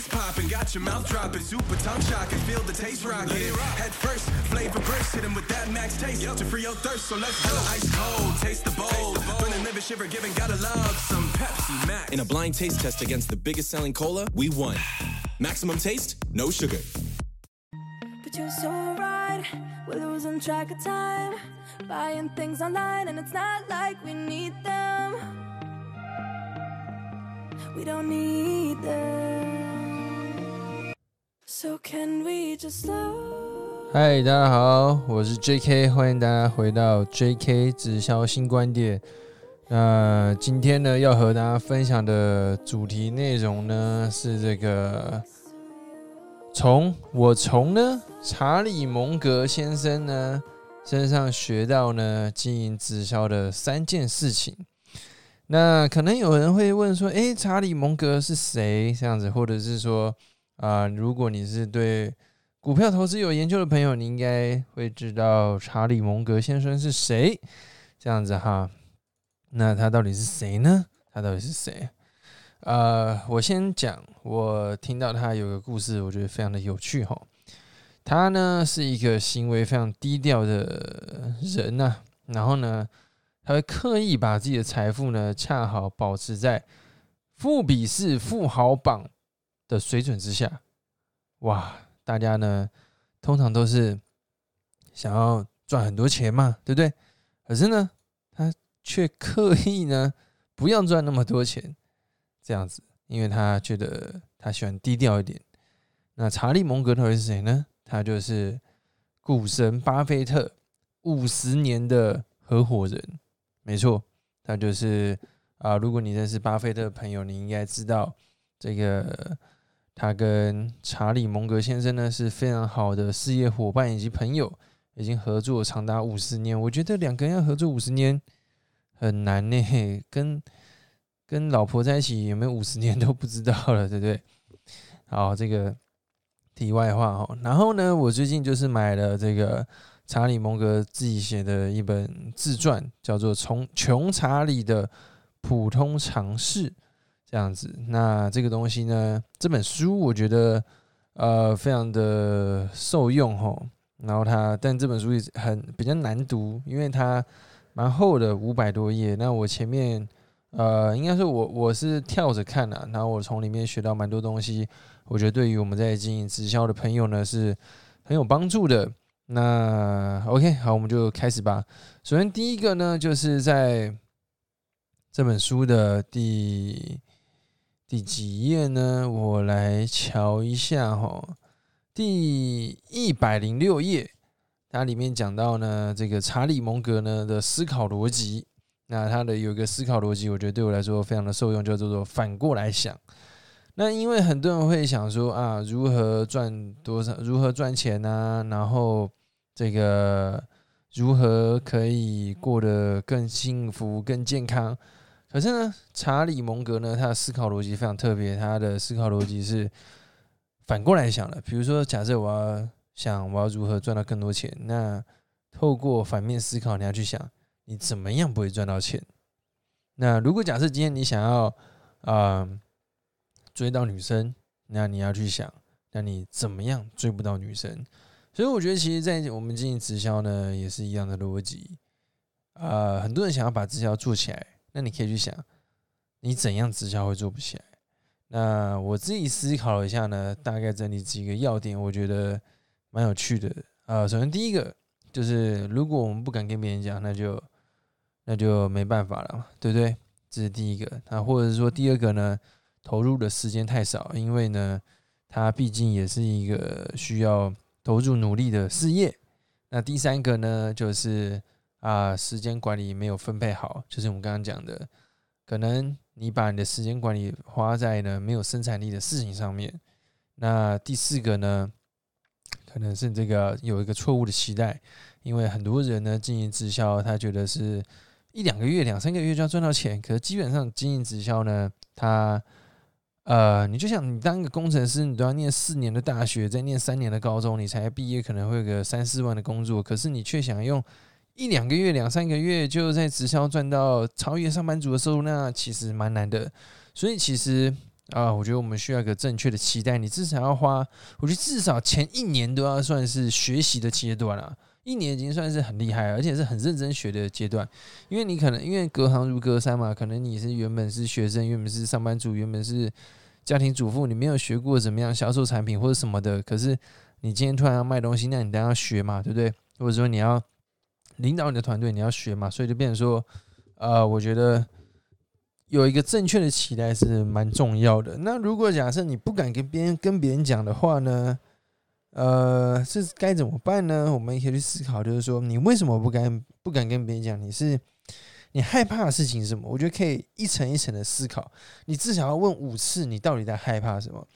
is popping, got your mouth dropping, super tongue shocking, feel the taste rocking. Head first, flavor burst, hit 'em with that max taste to free your thirst. So let's go. Ice cold, taste the bold, burning liver shiver, giving gotta love some Pepsi Max. In a blind taste test against the biggest selling cola, we won. Maximum taste, no sugar. But you're so right, we're losing track of time. Buying things online, and it's not like we need them. We don't need them. So can we just hey，大家好，我是 J.K，欢迎大家回到 J.K 直销新观点。那今天呢，要和大家分享的主题内容呢是这个，从我从呢查理蒙格先生呢身上学到呢经营直销的三件事情。那可能有人会问说，诶，查理蒙格是谁？这样子，或者是说，啊、如果你是对股票投资有研究的朋友，你应该会知道查理蒙格先生是谁。这样子哈，那他到底是谁呢？他到底是谁？呃，我先讲，我听到他有个故事，我觉得非常的有趣哈。他呢是一个行为非常低调的人呐、然后呢，他会刻意把自己的财富呢恰好保持在富比士富豪榜的水准之下。哇，大家呢通常都是想要赚很多钱嘛，对不对？可是呢，他却刻意呢不要赚那么多钱，这样子，因为他觉得他喜欢低调一点。那查理蒙格到底是谁呢？他就是股神巴菲特五十年的合伙人，没错，他就是啊、如果你认识巴菲特的朋友，你应该知道这个他跟查理蒙格先生呢是非常好的事业伙伴以及朋友，已经合作长达五十年。我觉得两个人要合作五十年很难呢，跟跟老婆在一起有没有五十年 都不知道了，对不对？好，这个题外话哦。然后呢，我最近就是买了这个查理蒙格自己写的一本自传，叫做《从穷查理的普通尝试》。这样子，那这个东西呢？这本书我觉得呃非常的受用吼。然后它，但这本书也很比较难读，因为它蛮厚的，五百多页。那我前面呃，应该是我我是跳着看的、然后我从里面学到蛮多东西，我觉得对于我们在经营直销的朋友呢是很有帮助的。那 OK，好，我们就开始吧。首先第一个呢，就是在这本书的第第几页呢？我来瞧一下哈，第一百零六页，它里面讲到呢，这个查理蒙格呢的思考逻辑。那他的有一个思考逻辑，我觉得对我来说非常的受用，叫做反过来想。那因为很多人会想说啊，如何赚多少，如何赚钱啊，然后这个如何可以过得更幸福、更健康。可是呢，查理蒙格呢，他的思考逻辑非常特别，他的思考逻辑是反过来想的。比如说，假设我要想我要如何赚到更多钱，那透过反面思考，你要去想你怎么样不会赚到钱。那如果假设今天你想要啊、追到女生，那你要去想，那你怎么样追不到女生？所以我觉得，其实，在我们经营直销呢，也是一样的逻辑。呃，很多人想要把直销做起来，那你可以去想，你怎样直销会做不起来？那我自己思考了一下呢，大概整理几个要点，我觉得蛮有趣的。呃，首先第一个就是，如果我们不敢跟别人讲，那就那就没办法了嘛，对不对？这是第一个。那或者说第二个呢，投入的时间太少，因为呢，它毕竟也是一个需要投入努力的事业。那第三个呢，就是啊，时间管理没有分配好，就是我们刚刚讲的，可能你把你的时间管理花在呢没有生产力的事情上面。那第四个呢，可能是这个有一个错误的期待，因为很多人呢经营直销，他觉得是一两个月、两三个月就要赚到钱，可是基本上经营直销呢，他呃，你就想你当一个工程师，你都要念四年的大学，再念三年的高中，你才毕业，可能会有个三四万的工作，可是你却想用一两个月、两三个月就在直销赚到超越上班族的收入，那其实蛮难的。所以其实啊，我觉得我们需要一个正确的期待。你至少要花，我觉得至少前一年都要算是学习的阶段了。一年已经算是很厉害，而且是很认真学的阶段。因为你可能因为隔行如隔山嘛，可能你是原本是学生，原本是上班族，原本是家庭主妇，你没有学过怎么样销售产品或者什么的。可是你今天突然要卖东西，那你当然要学嘛，对不对？或者说你要领导你的团队，你要学嘛，所以就变成说，呃，我觉得。有一个正确的期待是蛮重要的。那如果假设你不敢跟别人跟别人讲的话呢？呃，是该怎么办呢？我们也可以去思考，就是说你为什么不敢不敢跟别人讲？你是你害怕的事情是什么？我觉得可以一层一层的思考。你至少要问五次，你到底在害怕什么？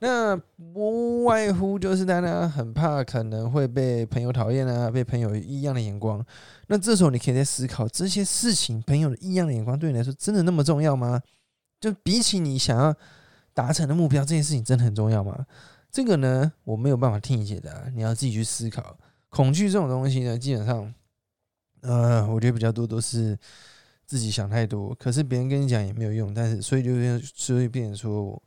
那不外乎就是大家很怕可能会被朋友讨厌啊，被朋友异样的眼光。那这时候你可以在思考这些事情，朋友的异样的眼光对你来说真的那么重要吗？就比起你想要达成的目标，这件事情真的很重要吗？这个呢，我没有办法替你解答，你要自己去思考。恐惧这种东西呢，基本上，呃，我觉得比较多都是自己想太多，可是别人跟你讲也没有用。但是，所以就变，所以变成说。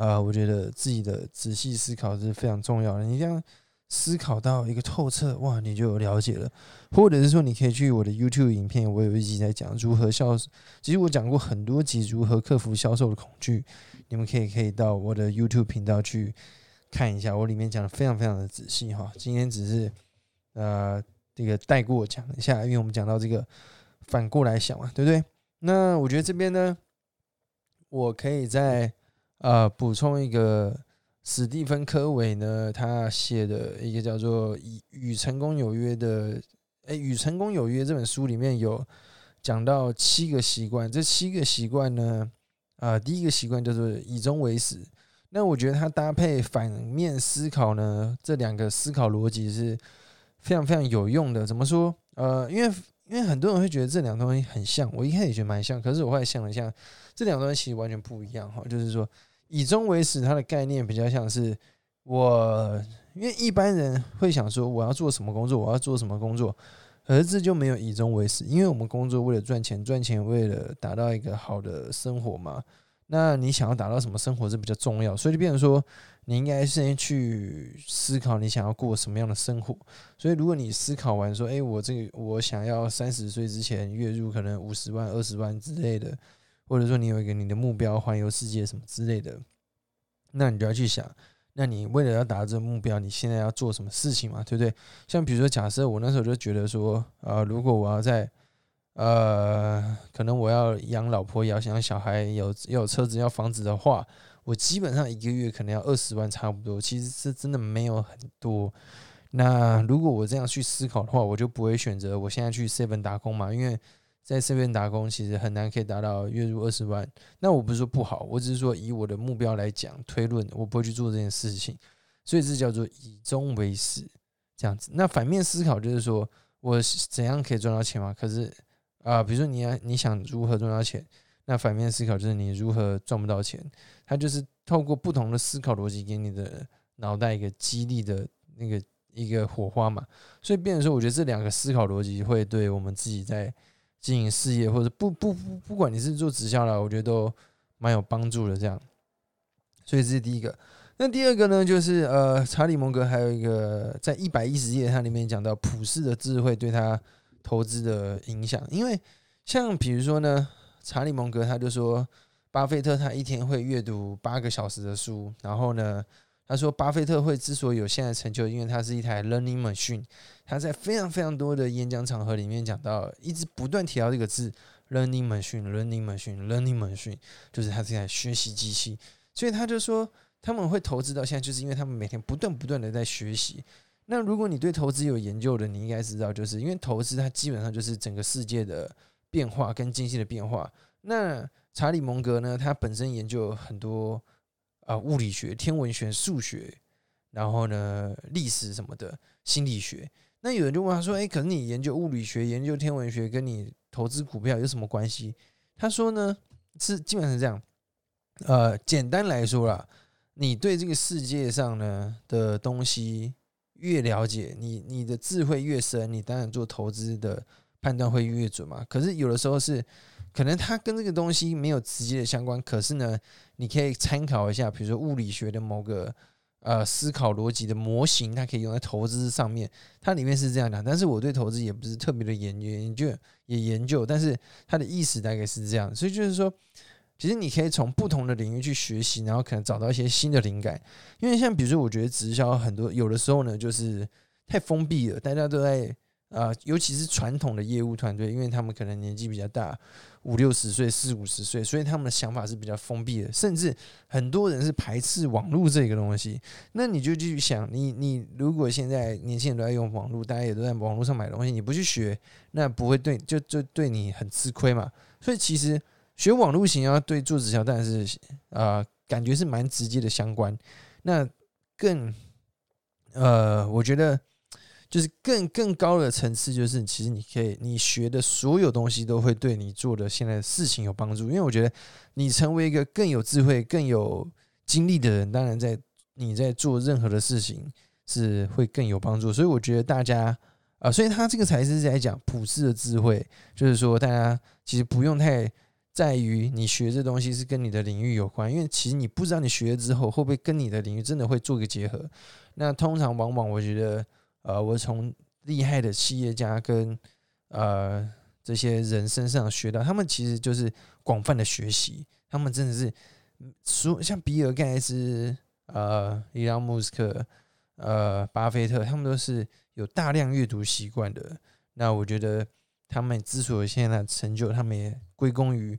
啊，我觉得自己的仔细思考是非常重要的。你这样思考到一个透彻，哇，你就有了解了。或者是说，你可以去我的 YouTube 影片，我有一集在讲如何销售。其实我讲过很多集如何克服销售的恐惧，你们可以可以到我的 YouTube 频道去看一下，我里面讲的非常非常的仔细哈。今天只是呃这个带过讲一下，因为我们讲到这个反过来想嘛，对不对？那我觉得这边呢，我可以在。呃，补充一个，史蒂芬·科维呢，他写的一个叫做《与与成功有约》的，哎，《与成功有约》这本书里面有讲到七个习惯，这七个习惯呢，啊，第一个习惯叫做以终为始。那我觉得它搭配反面思考呢，这两个思考逻辑是非常非常有用的。怎么说？呃，因为因为很多人会觉得这两个东西很像，我一开始也觉得蛮像，可是我后来想了一下，这两个东西其实完全不一样哈，就是说。以终为始，它的概念比较像是我，因为一般人会想说我要做什么工作，我要做什么工作，而这就没有以终为始，因为我们工作为了赚钱，赚钱为了达到一个好的生活嘛。那你想要达到什么生活是比较重要，所以就变成说，你应该先去思考你想要过什么样的生活。所以如果你思考完说，哎，我这个我想要三十岁之前月入可能五十万、二十万之类的。或者说你有一个你的目标，环游世界什么之类的，那你就要去想，那你为了要达到这个目标，你现在要做什么事情嘛？对不对？像比如说，假设我那时候就觉得说，呃，如果我要在，呃，可能我要养老婆，要养小孩，有有车子，要房子的话，我基本上一个月可能要二十万，差不多。其实是真的没有很多。那如果我这样去思考的话，我就不会选择我现在去 seven 打工嘛，因为。在这边打工其实很难可以达到月入二十万。那我不是说不好，我只是说以我的目标来讲推论，我不会去做这件事情。所以这叫做以终为始这样子。那反面思考就是说我怎样可以赚到钱嘛？可是啊，比如说你要你想如何赚到钱，那反面思考就是你如何赚不到钱。它就是透过不同的思考逻辑给你的脑袋一个激励的那个一个火花嘛。所以变成说，我觉得这两个思考逻辑会对我们自己在经营事业，或者不不不，不管你是做直销了，我觉得都蛮有帮助的。这样，所以这是第一个。那第二个呢，就是呃，查理蒙格还有一个在一百一十页，它里面讲到普世的智慧对他投资的影响。因为像比如说呢，查理蒙格他就说，巴菲特他一天会阅读八个小时的书，然后呢。他说，巴菲特会之所以有现在成就，因为他是一台 learning machine。他在非常非常多的演讲场合里面讲到，一直不断提到这个字 learning machine，learning machine，learning machine，就是他是台学习机器。所以他就说，他们会投资到现在，就是因为他们每天不断不断的在学习。那如果你对投资有研究的，你应该知道，就是因为投资它基本上就是整个世界的变化跟经济的变化。那查理蒙格呢，他本身研究很多。啊，物理学、天文学、数学，然后呢，历史什么的，心理学。那有人就问他说：“哎，可是你研究物理学、研究天文学，跟你投资股票有什么关系？”他说呢，是基本上是这样。呃，简单来说啦，你对这个世界上呢的东西越了解，你你的智慧越深，你当然做投资的判断会越准嘛。可是有的时候是可能它跟这个东西没有直接的相关，可是呢，你可以参考一下，比如说物理学的某个呃思考逻辑的模型，它可以用在投资上面。它里面是这样讲，但是我对投资也不是特别的研究，研究也研究，但是它的意思大概是这样，所以就是说。其实你可以从不同的领域去学习，然后可能找到一些新的灵感。因为像比如说，我觉得直销很多有的时候呢，就是太封闭了，大家都在啊，尤其是传统的业务团队，因为他们可能年纪比较大，五六十岁、四五十岁，所以他们的想法是比较封闭的，甚至很多人是排斥网络这个东西。那你就继续想，你你如果现在年轻人都在用网络，大家也都在网络上买东西，你不去学，那不会对就就对你很吃亏嘛。所以其实。学网络型要对做直销，当然是啊，感觉是蛮直接的相关。那更呃，我觉得就是更更高的层次，就是其实你可以你学的所有东西都会对你做的现在的事情有帮助。因为我觉得你成为一个更有智慧、更有精力的人，当然在你在做任何的事情是会更有帮助。所以我觉得大家啊，所以他这个才是在讲普世的智慧，就是说大家其实不用太。在于你学这东西是跟你的领域有关，因为其实你不知道你学了之后会不会跟你的领域真的会做个结合。那通常往往我觉得，呃，我从厉害的企业家跟呃这些人身上学到，他们其实就是广泛的学习，他们真的是说像比尔盖茨、呃伊朗穆斯克、呃巴菲特，他们都是有大量阅读习惯的。那我觉得。他们之所以现在成就，他们也归功于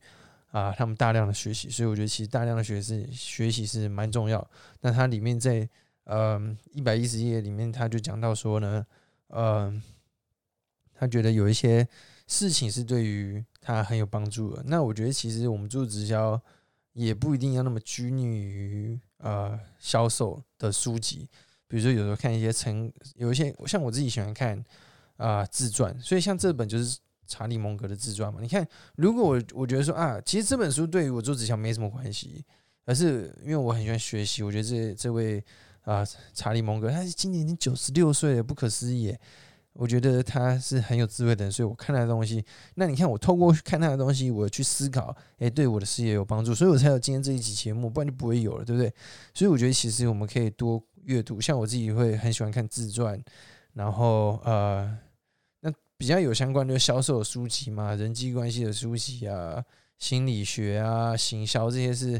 啊，他们大量的学习。所以我觉得，其实大量的学是学习是蛮重要。那它里面在呃一百一十页里面，他就讲到说呢，呃，他觉得有一些事情是对于他很有帮助的。那我觉得，其实我们做直销也不一定要那么拘泥于呃销售的书籍，比如说有时候看一些成，有一些像我自己喜欢看。啊，自传，所以像这本就是查理蒙格的自传嘛。你看，如果我我觉得说啊，其实这本书对于我做直销没什么关系，而是因为我很喜欢学习。我觉得这这位啊，查理蒙格，他今年已经九十六岁了，不可思议。我觉得他是很有智慧的人，所以我看他的东西。那你看，我透过看他的东西，我去思考，诶，对我的事业有帮助，所以我才有今天这一集节目，不然就不会有了，对不对？所以我觉得其实我们可以多阅读，像我自己会很喜欢看自传，然后呃。那比较有相关的销售书籍嘛，人际关系的书籍啊，心理学啊，行销这些是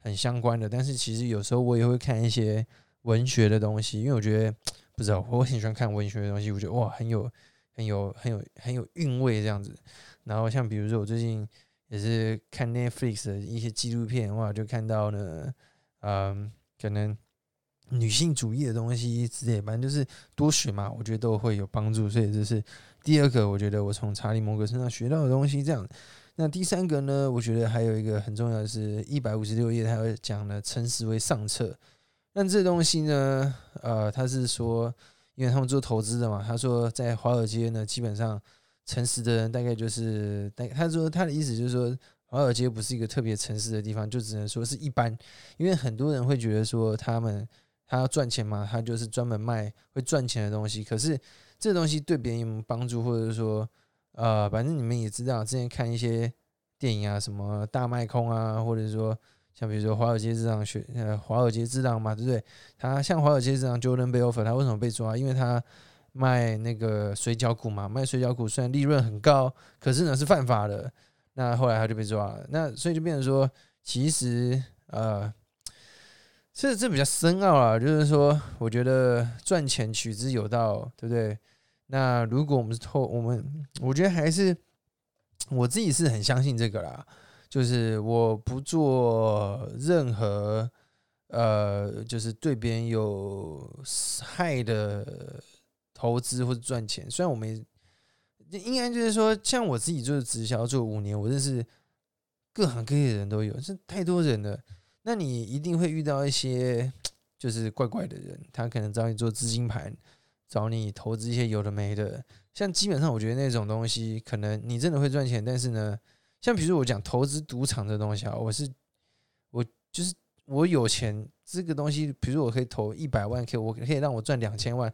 很相关的。但是其实有时候我也会看一些文学的东西，因为我觉得不知道我很喜欢看文学的东西，我觉得哇，很有很有很有很有韵味这样子。然后像比如说我最近也是看 Netflix 的一些纪录片，哇，就看到呢，嗯，可能。女性主义的东西之类，反正就是多学嘛，我觉得都会有帮助。所以这是第二个，我觉得我从查理·摩格身上学到的东西。这样，那第三个呢？我觉得还有一个很重要的是，一百五十六页，他会讲了诚实为上策。那这东西呢？呃，他是说，因为他们做投资的嘛，他说在华尔街呢，基本上诚实的人大概就是，大他说他的意思就是说，华尔街不是一个特别诚实的地方，就只能说是一般，因为很多人会觉得说他们。他要赚钱嘛？他就是专门卖会赚钱的东西。可是这东西对别人有帮助，或者说，呃，反正你们也知道，之前看一些电影啊，什么大卖空啊，或者说像比如说华尔街之狼学呃华尔街之狼嘛，对不对？他像华尔街之狼 Jordan b e l f o r 他为什么被抓？因为他卖那个水饺股嘛，卖水饺股虽然利润很高，可是呢是犯法的。那后来他就被抓了。那所以就变成说，其实呃。这这比较深奥啊，就是说，我觉得赚钱取之有道，对不对？那如果我们是透，我们我觉得还是我自己是很相信这个啦，就是我不做任何呃，就是对别人有害的投资或者赚钱。虽然我没应该就是说，像我自己做直销做五年，我认识各行各业的人都有，这太多人了。那你一定会遇到一些就是怪怪的人，他可能找你做资金盘，找你投资一些有的没的。像基本上，我觉得那种东西，可能你真的会赚钱，但是呢，像比如我讲投资赌场这东西啊，我是我就是我有钱，这个东西，比如我可以投一百万，可以我可以让我赚两千万，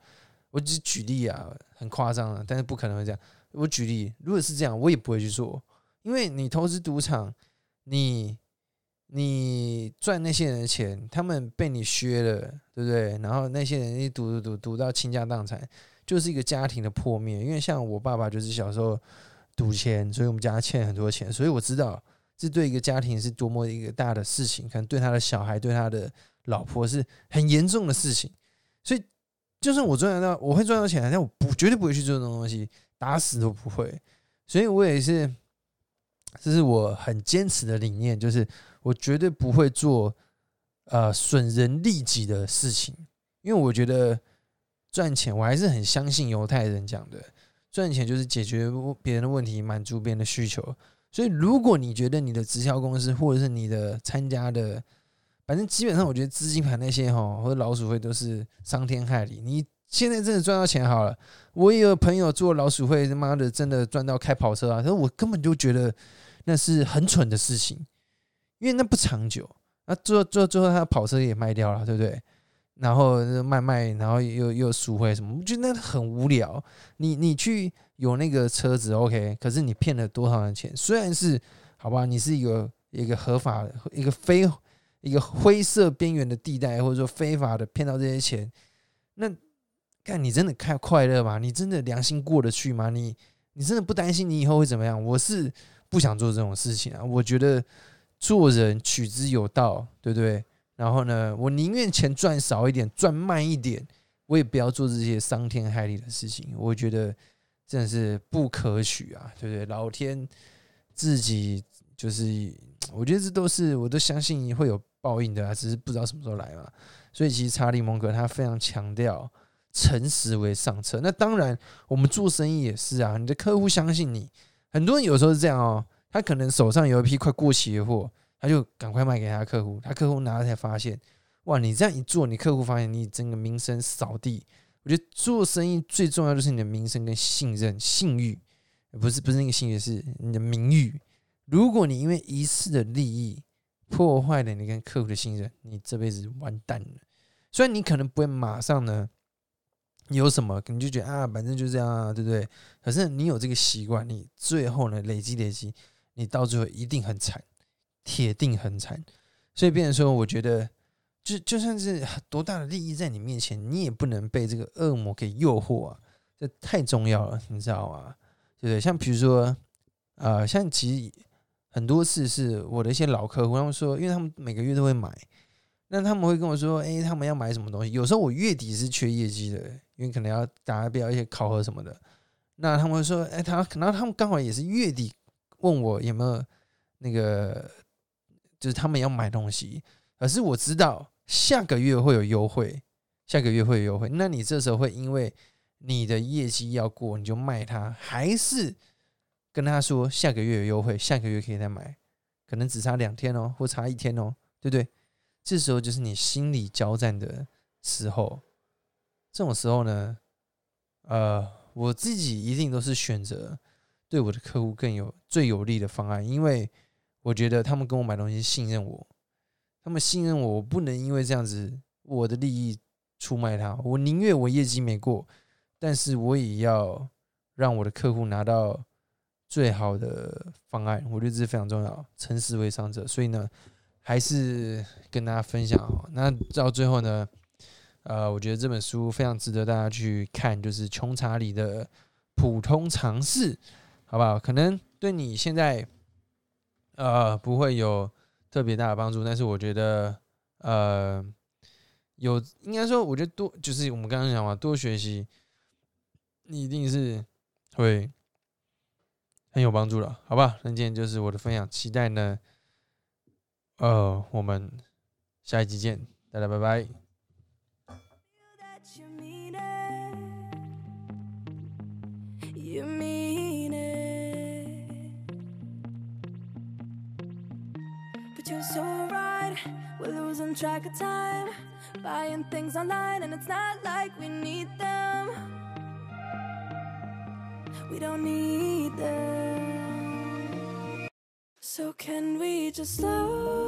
我只举例啊，很夸张啊，但是不可能会这样。我举例，如果是这样，我也不会去做，因为你投资赌场，你你赚那些人的钱，他们被你削了，对不对？然后那些人一赌赌赌赌到倾家荡产，就是一个家庭的破灭。因为像我爸爸就是小时候赌钱，所以我们家欠很多钱，所以我知道这对一个家庭是多么一个大的事情，可能对他的小孩、对他的老婆是很严重的事情。所以，就算我赚得到，我会赚到钱，但我不绝对不会去做这种东西，打死都不会。所以我也是，这是我很坚持的理念，就是我绝对不会做呃损人利己的事情，因为我觉得赚钱，我还是很相信犹太人讲的，赚钱就是解决别人的问题，满足别人的需求。所以，如果你觉得你的直销公司或者是你的参加的，反正基本上，我觉得资金盘那些哈，或者老鼠会都是伤天害理。你现在真的赚到钱好了，我也有朋友做老鼠会，他妈的真的赚到开跑车啊！可是我根本就觉得那是很蠢的事情，因为那不长久。那最后最后最后，他的跑车也卖掉了，对不对？然后卖卖，然后又又赎回什么？我觉得那很无聊。你你去有那个车子，OK，可是你骗了多少人钱？虽然是好吧，你是一个一个合法的一个非一个灰色边缘的地带，或者说非法的骗到这些钱，那看你真的开快乐吗？你真的良心过得去吗？你你真的不担心你以后会怎么样？我是不想做这种事情啊。我觉得做人取之有道，对不对？然后呢，我宁愿钱赚少一点，赚慢一点，我也不要做这些伤天害理的事情。我觉得真的是不可取啊，对不对？老天自己就是，我觉得这都是，我都相信会有报应的啊，只是不知道什么时候来嘛。所以其实查理蒙格他非常强调诚实为上策。那当然，我们做生意也是啊，你的客户相信你，很多人有时候是这样哦，他可能手上有一批快过期的货。他就赶快卖给他客户，他客户拿了才发现，哇！你这样一做，你客户发现你整个名声扫地。我觉得做生意最重要就是你的名声跟信任、信誉，不是不是那个信誉，是你的名誉。如果你因为一次的利益破坏了你跟客户的信任，你这辈子完蛋了。虽然你可能不会马上呢有什么，你就觉得啊，反正就这样啊，对不对？可是你有这个习惯，你最后呢累积累积，你到最后一定很惨。铁定很惨，所以变成说，我觉得，就就算是多大的利益在你面前，你也不能被这个恶魔给诱惑啊！这太重要了，你知道吗？对不对？像比如说，呃，像其实很多次是我的一些老客户，他们说，因为他们每个月都会买，那他们会跟我说，哎，他们要买什么东西？有时候我月底是缺业绩的，因为可能要达标一些考核什么的，那他们会说，哎，他可能他们刚好也是月底问我有没有那个。就是他们要买东西，可是我知道下个月会有优惠，下个月会有优惠。那你这时候会因为你的业绩要过，你就卖他，还是跟他说下个月有优惠，下个月可以再买？可能只差两天哦，或差一天哦，对不对？这时候就是你心理交战的时候。这种时候呢，呃，我自己一定都是选择对我的客户更有最有利的方案，因为。我觉得他们跟我买东西信任我，他们信任我，我不能因为这样子我的利益出卖他。我宁愿我业绩没过，但是我也要让我的客户拿到最好的方案。我觉得这是非常重要，诚实为上者。所以呢，还是跟大家分享。那到最后呢，呃，我觉得这本书非常值得大家去看，就是穷查理的普通常识，好不好？可能对你现在。呃，不会有特别大的帮助，但是我觉得，呃，有应该说，我觉得多就是我们刚刚讲嘛，多学习，你一定是会很有帮助的，好吧？那今天就是我的分享，期待呢，呃，我们下一集见，大家拜拜。You're so right. We're losing track of time. Buying things online, and it's not like we need them. We don't need them. So, can we just slow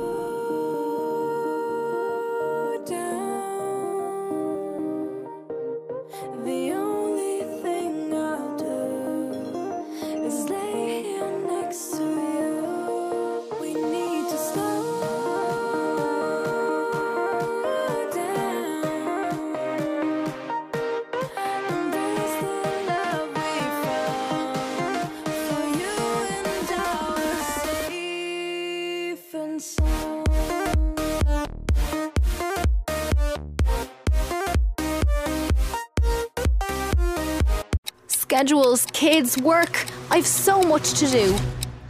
schedules, kids, work. I've so much to do.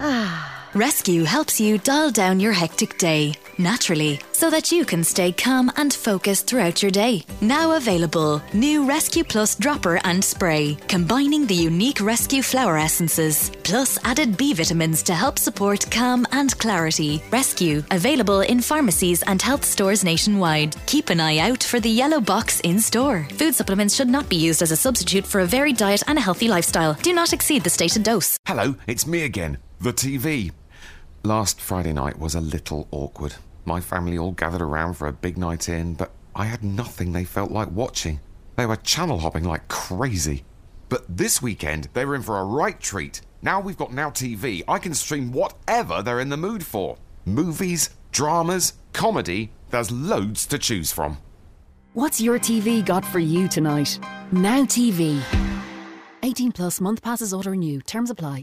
Ah. Rescue helps you dial down your hectic day naturally so that you can stay calm and focused throughout your day. Now available new Rescue Plus dropper and spray, combining the unique Rescue flower essences, plus added B vitamins to help support calm and clarity. Rescue available in pharmacies and health stores nationwide. Keep an eye out for the yellow box in store. Food supplements should not be used as a substitute for a varied diet and a healthy lifestyle. Do not exceed the stated dose. Hello, it's me again, the TV. Last Friday night was a little awkward. My family all gathered around for a big night in, but I had nothing they felt like watching. They were channel hopping like crazy. But this weekend, they were in for a right treat. Now we've got Now TV, I can stream whatever they're in the mood for movies, dramas, comedy, there's loads to choose from. What's your TV got for you tonight? Now TV. 18 plus month passes auto renew. Terms apply.